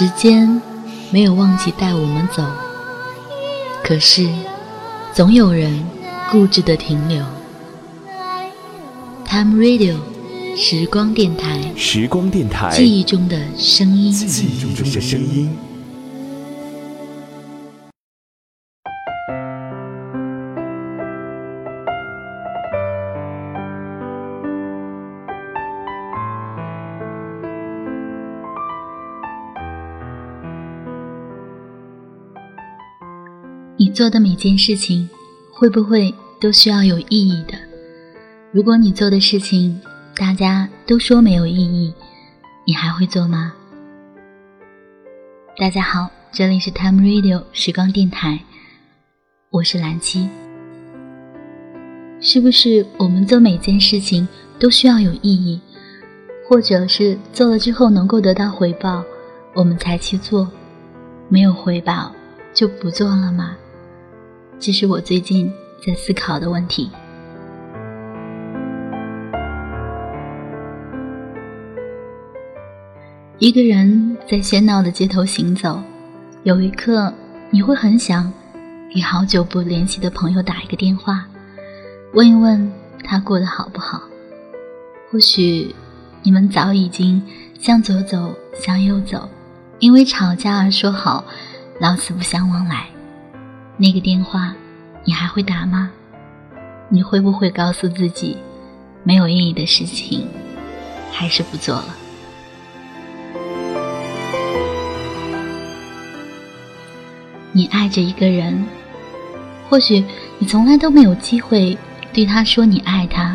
时间没有忘记带我们走，可是总有人固执的停留。Time Radio，时光电台，时光电台，记忆中的声音，记忆中的声音。你做的每件事情，会不会都需要有意义的？如果你做的事情大家都说没有意义，你还会做吗？大家好，这里是 Time Radio 时光电台，我是蓝七。是不是我们做每件事情都需要有意义，或者是做了之后能够得到回报，我们才去做？没有回报就不做了吗？这是我最近在思考的问题。一个人在喧闹的街头行走，有一刻你会很想给好久不联系的朋友打一个电话，问一问他过得好不好。或许你们早已经向左走，向右走，因为吵架而说好老死不相往来。那个电话，你还会打吗？你会不会告诉自己，没有意义的事情，还是不做了？你爱着一个人，或许你从来都没有机会对他说你爱他，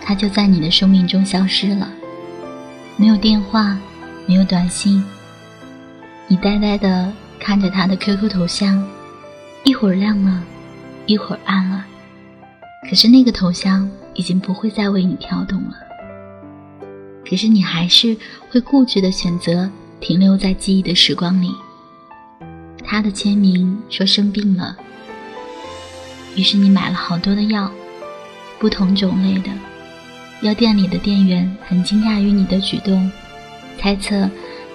他就在你的生命中消失了，没有电话，没有短信，你呆呆的看着他的 QQ 头像。一会儿亮了，一会儿暗了，可是那个头像已经不会再为你跳动了。可是你还是会固执的选择停留在记忆的时光里。他的签名说生病了，于是你买了好多的药，不同种类的。药店里的店员很惊讶于你的举动，猜测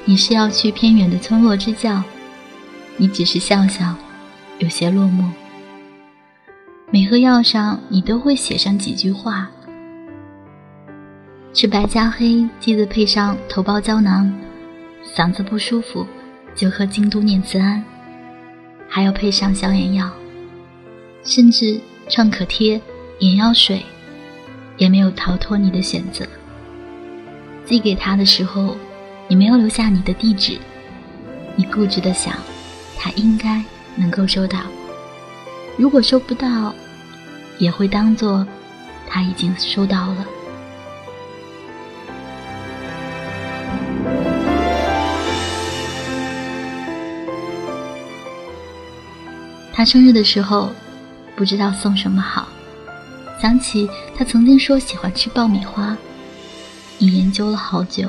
你是要去偏远的村落支教，你只是笑笑。有些落寞。每盒药上你都会写上几句话：吃白加黑，记得配上头孢胶囊；嗓子不舒服就喝京都念慈庵，还要配上消炎药。甚至创可贴、眼药水也没有逃脱你的选择。寄给他的时候，你没有留下你的地址，你固执的想，他应该。能够收到，如果收不到，也会当做他已经收到了。他生日的时候，不知道送什么好，想起他曾经说喜欢吃爆米花，你研究了好久，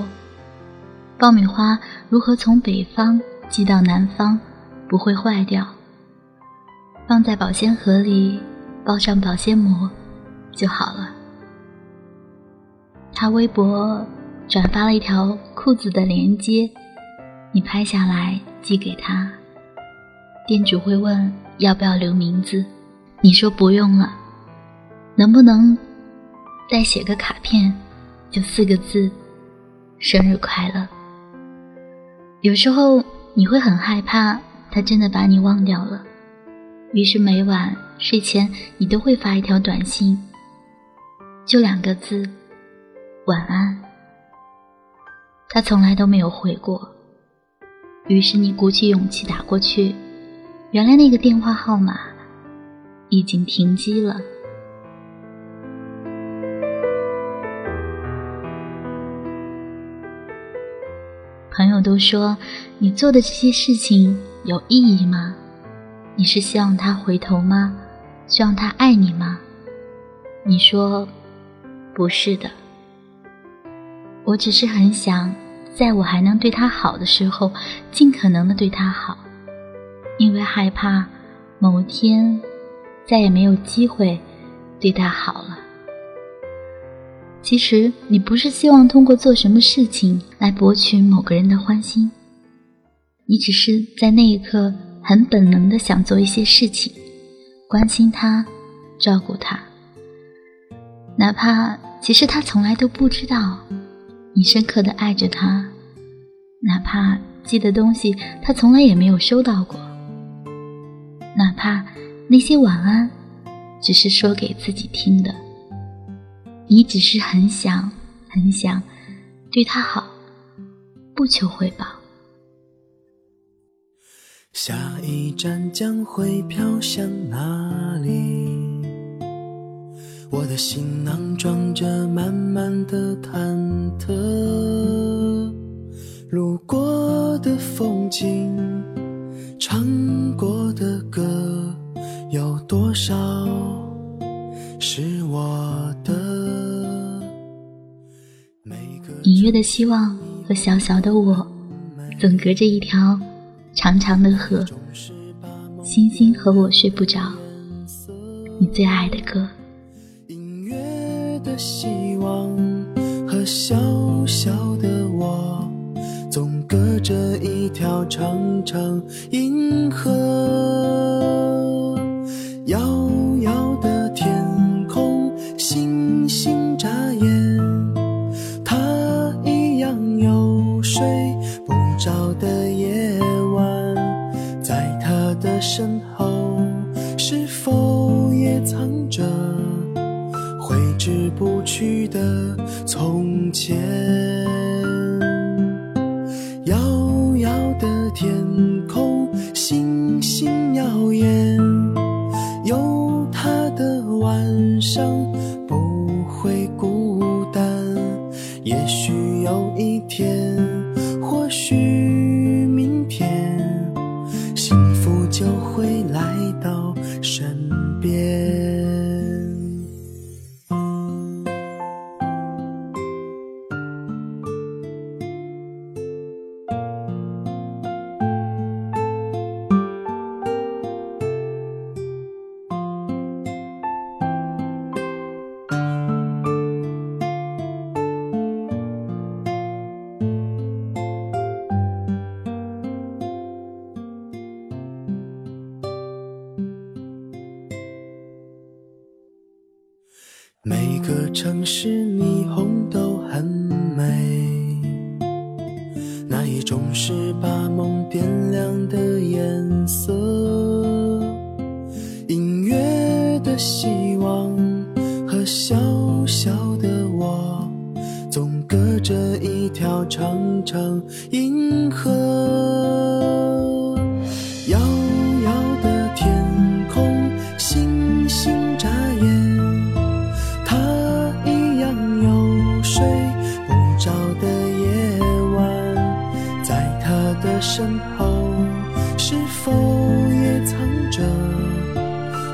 爆米花如何从北方寄到南方。不会坏掉，放在保鲜盒里，包上保鲜膜就好了。他微博转发了一条裤子的链接，你拍下来寄给他。店主会问要不要留名字，你说不用了，能不能再写个卡片，就四个字：生日快乐。有时候你会很害怕。他真的把你忘掉了，于是每晚睡前你都会发一条短信，就两个字：晚安。他从来都没有回过，于是你鼓起勇气打过去，原来那个电话号码已经停机了。朋友都说你做的这些事情。有意义吗？你是希望他回头吗？希望他爱你吗？你说，不是的。我只是很想，在我还能对他好的时候，尽可能的对他好，因为害怕某天再也没有机会对他好了。其实，你不是希望通过做什么事情来博取某个人的欢心。你只是在那一刻很本能的想做一些事情，关心他，照顾他，哪怕其实他从来都不知道你深刻的爱着他，哪怕寄的东西他从来也没有收到过，哪怕那些晚安只是说给自己听的，你只是很想很想对他好，不求回报。下一站将会飘向哪里？我的行囊装着满满的忐忑。路过的风景，唱过的歌，有多少是我的？隐约的希望和小小的我，总隔着一条。长长的河，星星和我睡不着。你最爱的歌。音乐的希望和小小的我，总隔着一条长长银河。挥之不去的从前？是霓虹都很美，那一种是把梦点亮的颜色。隐约的希望和小小的我，总隔着一条长长银河。是否也藏着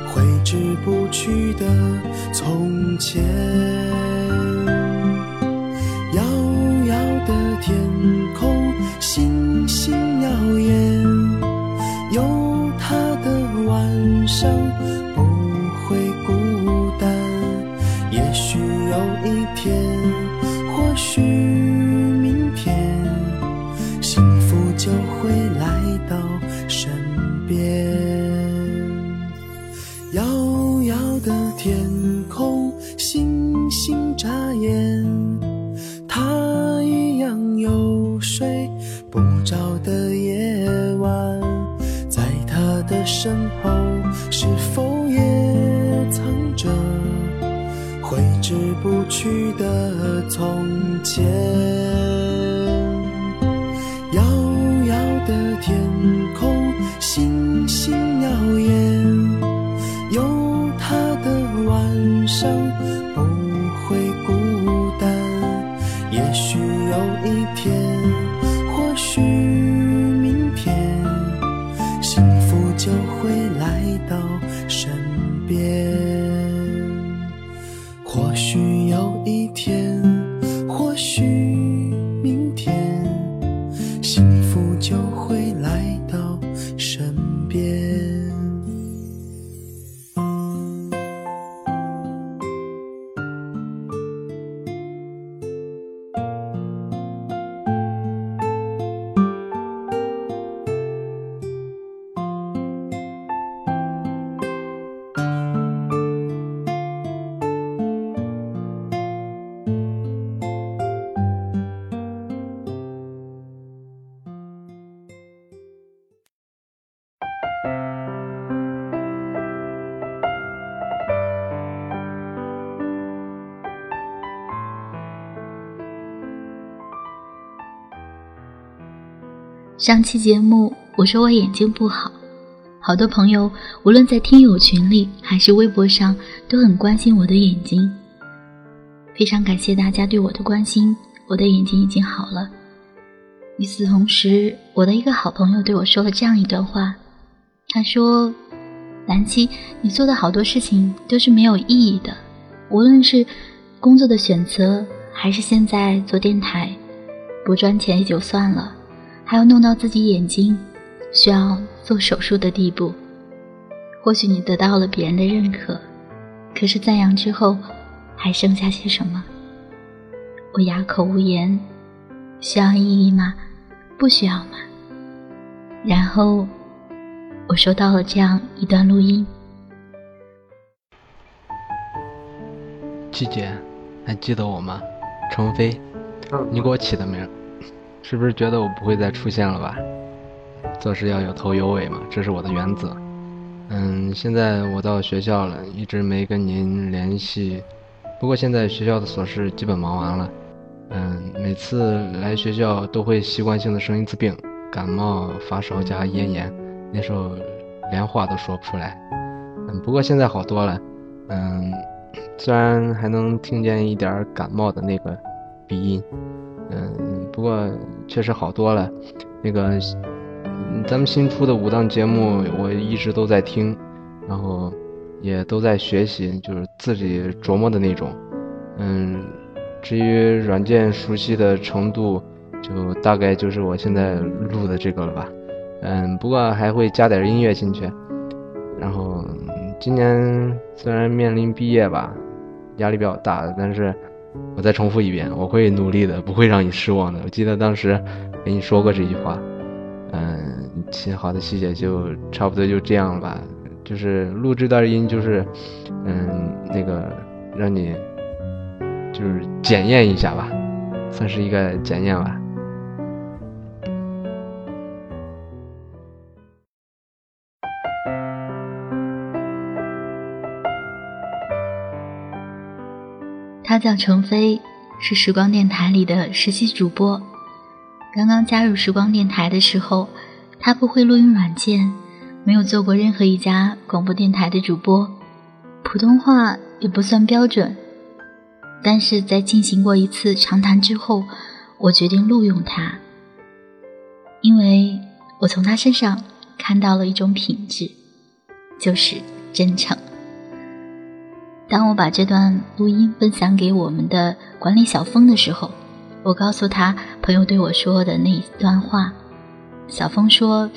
挥之不去的从前？遥遥的天空，星星耀眼，遥遥的天空，星星眨眼，他一样有睡不着的夜晚，在他的身后是否也藏着挥之不去的从前。上期节目我说我眼睛不好，好多朋友无论在听友群里还是微博上都很关心我的眼睛。非常感谢大家对我的关心，我的眼睛已经好了。与此同时，我的一个好朋友对我说了这样一段话，他说：“兰七，你做的好多事情都是没有意义的，无论是工作的选择，还是现在做电台，不赚钱也就算了。”还要弄到自己眼睛需要做手术的地步，或许你得到了别人的认可，可是赞扬之后，还剩下些什么？我哑口无言。需要意义吗？不需要吗？然后我收到了这样一段录音。季姐，还记得我吗？程飞，你给我起的名。是不是觉得我不会再出现了吧？做事要有头有尾嘛，这是我的原则。嗯，现在我到学校了，一直没跟您联系。不过现在学校的琐事基本忙完了。嗯，每次来学校都会习惯性的生一次病，感冒、发烧加咽炎，那时候连话都说不出来。嗯，不过现在好多了。嗯，虽然还能听见一点感冒的那个鼻音。嗯，不过确实好多了。那个，咱们新出的五档节目，我一直都在听，然后也都在学习，就是自己琢磨的那种。嗯，至于软件熟悉的程度，就大概就是我现在录的这个了吧。嗯，不过还会加点音乐进去。然后今年虽然面临毕业吧，压力比较大，但是。我再重复一遍，我会努力的，不会让你失望的。我记得当时跟你说过这句话，嗯，亲，好的，细节，就差不多就这样了吧。就是录这段音，就是嗯，那个让你就是检验一下吧，算是一个检验吧。他叫程飞，是时光电台里的实习主播。刚刚加入时光电台的时候，他不会录音软件，没有做过任何一家广播电台的主播，普通话也不算标准。但是在进行过一次长谈之后，我决定录用他，因为我从他身上看到了一种品质，就是真诚。当我把这段录音分享给我们的管理小峰的时候，我告诉他朋友对我说的那一段话。小峰说：“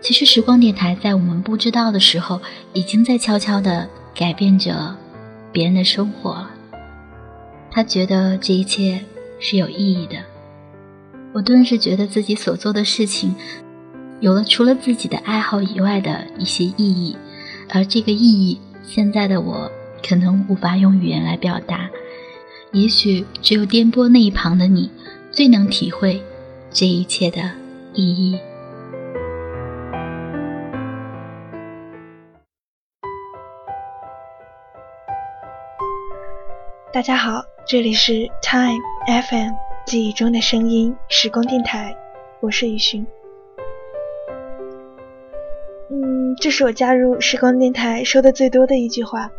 其实时光电台在我们不知道的时候，已经在悄悄地改变着别人的生活了。”他觉得这一切是有意义的。我顿时觉得自己所做的事情，有了除了自己的爱好以外的一些意义，而这个意义，现在的我。可能无法用语言来表达，也许只有颠簸那一旁的你，最能体会这一切的意义。大家好，这里是 Time FM 记忆中的声音时光电台，我是雨荨。嗯，这是我加入时光电台说的最多的一句话。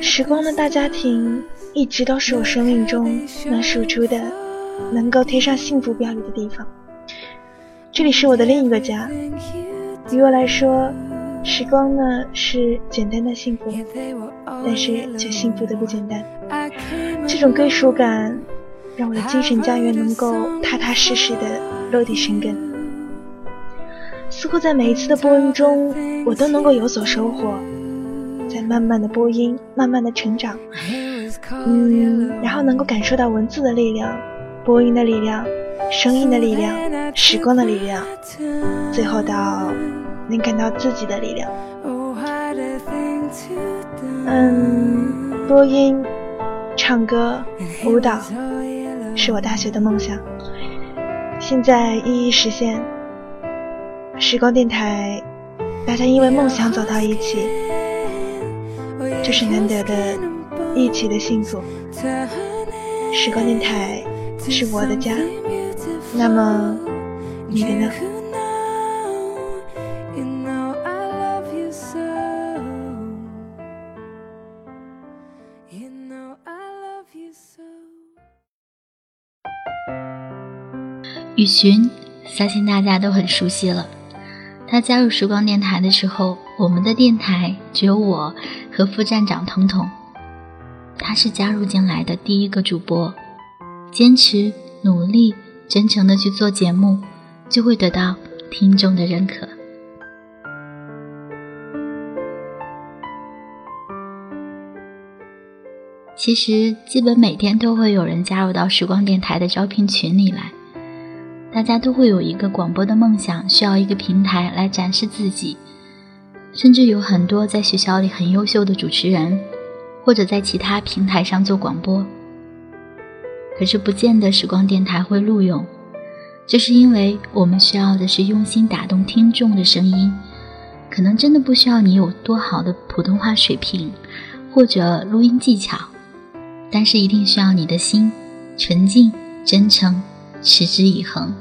时光的大家庭一直都是我生命中能数出的能够贴上幸福标语的地方。这里是我的另一个家，于我来说，时光呢是简单的幸福，但是却幸福的不简单。这种归属感让我的精神家园能够踏踏实实的落地生根。似乎在每一次的播音中，我都能够有所收获。在慢慢的播音，慢慢的成长，嗯，然后能够感受到文字的力量，播音的力量，声音的力量，时光的力量，最后到能感到自己的力量。嗯，播音、唱歌、舞蹈，是我大学的梦想，现在一一实现。时光电台，大家因为梦想走到一起。就是难得的一起的幸福。时光电台是我的家，那么你的呢？雨荨，相信大家都很熟悉了。他加入时光电台的时候，我们的电台只有我和副站长彤彤。他是加入进来的第一个主播，坚持、努力、真诚的去做节目，就会得到听众的认可。其实，基本每天都会有人加入到时光电台的招聘群里来。大家都会有一个广播的梦想，需要一个平台来展示自己。甚至有很多在学校里很优秀的主持人，或者在其他平台上做广播。可是不见得时光电台会录用，这是因为我们需要的是用心打动听众的声音。可能真的不需要你有多好的普通话水平，或者录音技巧，但是一定需要你的心纯净、真诚。持之以恒，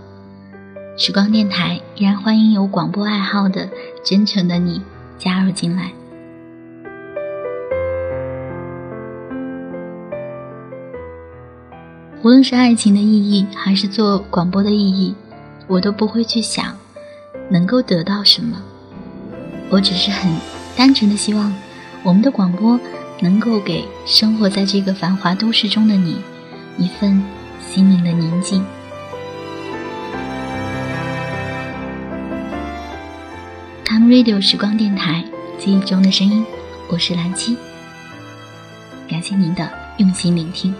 时光电台依然欢迎有广播爱好的真诚的你加入进来。无论是爱情的意义，还是做广播的意义，我都不会去想能够得到什么。我只是很单纯的希望，我们的广播能够给生活在这个繁华都市中的你一份心灵的宁静。Radio 时光电台，记忆中的声音，我是蓝七，感谢您的用心聆听。